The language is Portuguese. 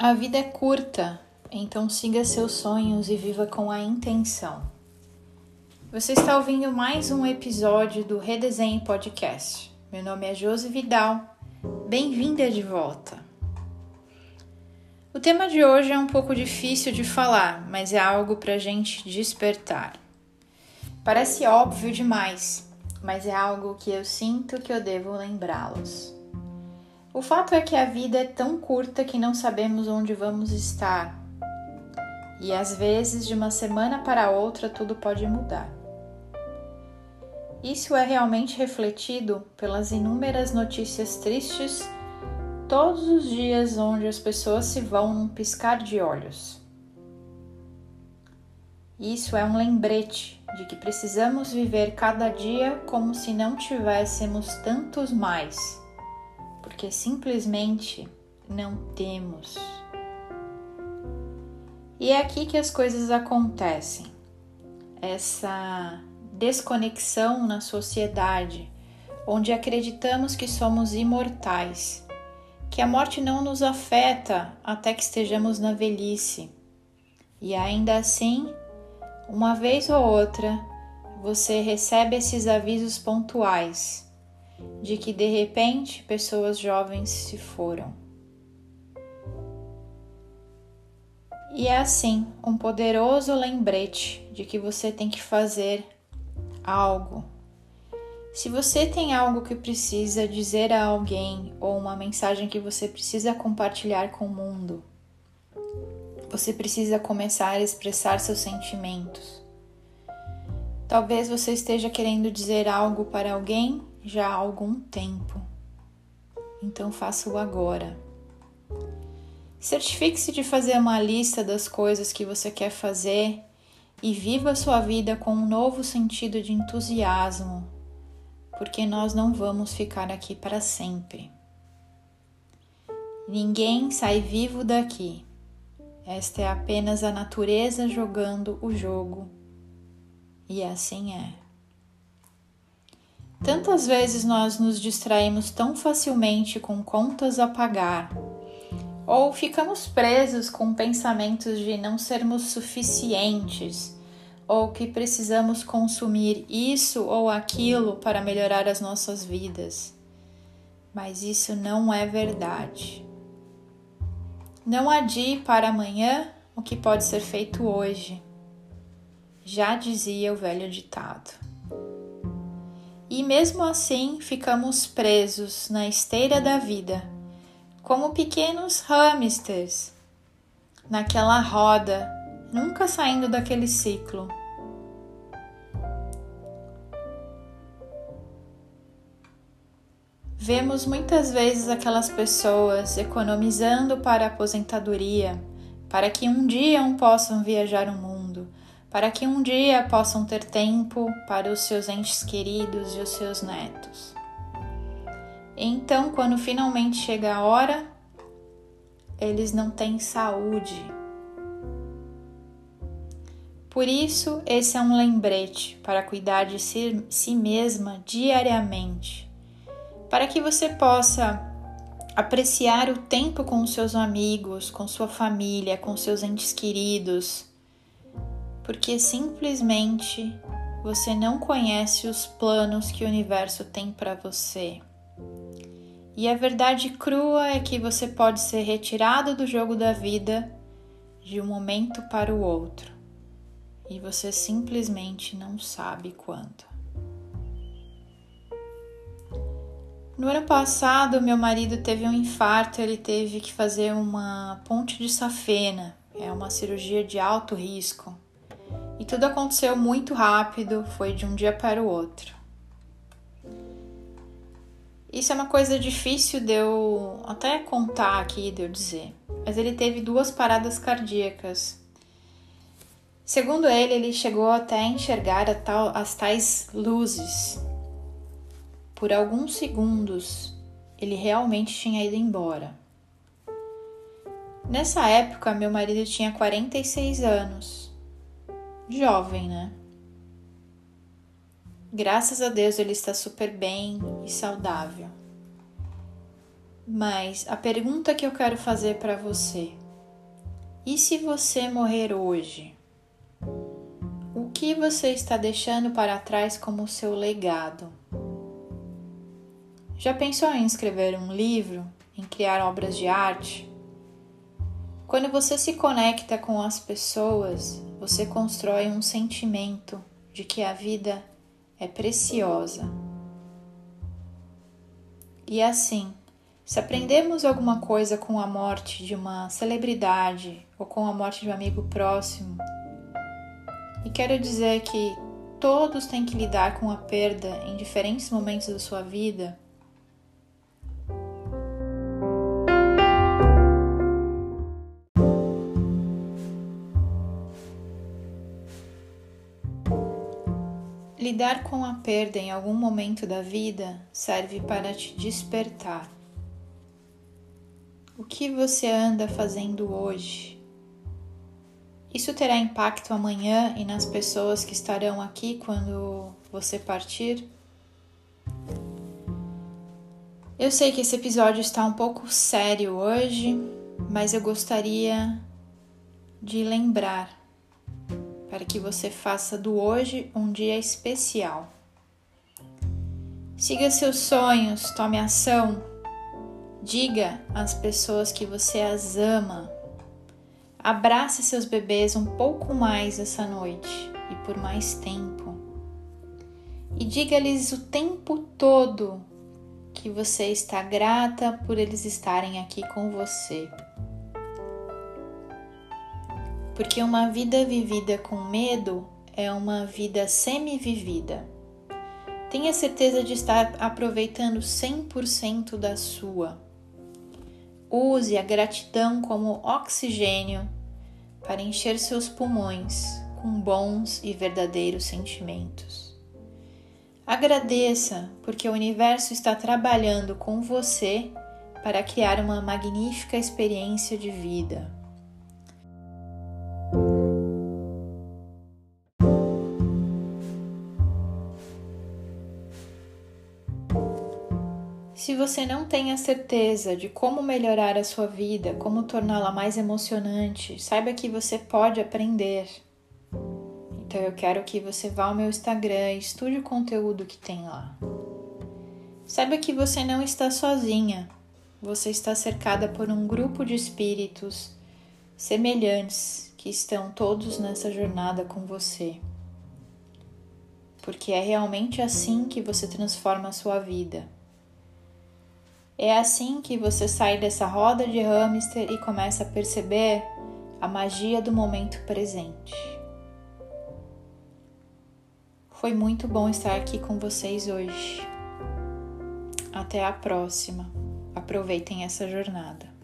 A vida é curta, então siga seus sonhos e viva com a intenção. Você está ouvindo mais um episódio do Redesenho Podcast. Meu nome é Josi Vidal. Bem-vinda de volta. O tema de hoje é um pouco difícil de falar, mas é algo para a gente despertar. Parece óbvio demais, mas é algo que eu sinto que eu devo lembrá-los. O fato é que a vida é tão curta que não sabemos onde vamos estar. E às vezes, de uma semana para outra, tudo pode mudar. Isso é realmente refletido pelas inúmeras notícias tristes todos os dias onde as pessoas se vão num piscar de olhos. Isso é um lembrete de que precisamos viver cada dia como se não tivéssemos tantos mais porque simplesmente não temos. E é aqui que as coisas acontecem. Essa desconexão na sociedade, onde acreditamos que somos imortais, que a morte não nos afeta até que estejamos na velhice. E ainda assim, uma vez ou outra, você recebe esses avisos pontuais de que de repente pessoas jovens se foram. E é assim um poderoso lembrete de que você tem que fazer algo. Se você tem algo que precisa dizer a alguém ou uma mensagem que você precisa compartilhar com o mundo, você precisa começar a expressar seus sentimentos. Talvez você esteja querendo dizer algo para alguém já há algum tempo. Então faça-o agora. Certifique-se de fazer uma lista das coisas que você quer fazer e viva a sua vida com um novo sentido de entusiasmo, porque nós não vamos ficar aqui para sempre. Ninguém sai vivo daqui. Esta é apenas a natureza jogando o jogo. E assim é. Tantas vezes nós nos distraímos tão facilmente com contas a pagar, ou ficamos presos com pensamentos de não sermos suficientes, ou que precisamos consumir isso ou aquilo para melhorar as nossas vidas. Mas isso não é verdade. Não adie para amanhã o que pode ser feito hoje. Já dizia o velho ditado e mesmo assim ficamos presos na esteira da vida, como pequenos hamsters, naquela roda, nunca saindo daquele ciclo. Vemos muitas vezes aquelas pessoas economizando para a aposentadoria, para que um dia um possam viajar o mundo, para que um dia possam ter tempo para os seus entes queridos e os seus netos. Então, quando finalmente chega a hora, eles não têm saúde. Por isso, esse é um lembrete para cuidar de si, si mesma diariamente, para que você possa apreciar o tempo com seus amigos, com sua família, com seus entes queridos porque simplesmente você não conhece os planos que o universo tem para você. E a verdade crua é que você pode ser retirado do jogo da vida de um momento para o outro e você simplesmente não sabe quando. No ano passado, meu marido teve um infarto, ele teve que fazer uma ponte de safena, é uma cirurgia de alto risco. E tudo aconteceu muito rápido, foi de um dia para o outro. Isso é uma coisa difícil de eu até contar aqui, de eu dizer. Mas ele teve duas paradas cardíacas. Segundo ele, ele chegou até a enxergar as tais luzes. Por alguns segundos, ele realmente tinha ido embora. Nessa época, meu marido tinha 46 anos jovem, né? Graças a Deus ele está super bem e saudável. Mas a pergunta que eu quero fazer para você E se você morrer hoje? O que você está deixando para trás como seu legado? Já pensou em escrever um livro, em criar obras de arte? Quando você se conecta com as pessoas, você constrói um sentimento de que a vida é preciosa. E assim, se aprendemos alguma coisa com a morte de uma celebridade ou com a morte de um amigo próximo, e quero dizer que todos têm que lidar com a perda em diferentes momentos da sua vida. Lidar com a perda em algum momento da vida serve para te despertar. O que você anda fazendo hoje? Isso terá impacto amanhã e nas pessoas que estarão aqui quando você partir? Eu sei que esse episódio está um pouco sério hoje, mas eu gostaria de lembrar para que você faça do hoje um dia especial. Siga seus sonhos, tome ação. Diga às pessoas que você as ama. Abrace seus bebês um pouco mais essa noite e por mais tempo. E diga-lhes o tempo todo que você está grata por eles estarem aqui com você porque uma vida vivida com medo é uma vida semi-vivida. Tenha certeza de estar aproveitando 100% da sua. Use a gratidão como oxigênio para encher seus pulmões com bons e verdadeiros sentimentos. Agradeça, porque o universo está trabalhando com você para criar uma magnífica experiência de vida. Você não tem a certeza de como melhorar a sua vida, como torná-la mais emocionante, saiba que você pode aprender. Então eu quero que você vá ao meu Instagram e estude o conteúdo que tem lá. Saiba que você não está sozinha. Você está cercada por um grupo de espíritos semelhantes que estão todos nessa jornada com você. Porque é realmente assim que você transforma a sua vida é assim que você sai dessa roda de hamster e começa a perceber a magia do momento presente. Foi muito bom estar aqui com vocês hoje. Até a próxima. Aproveitem essa jornada.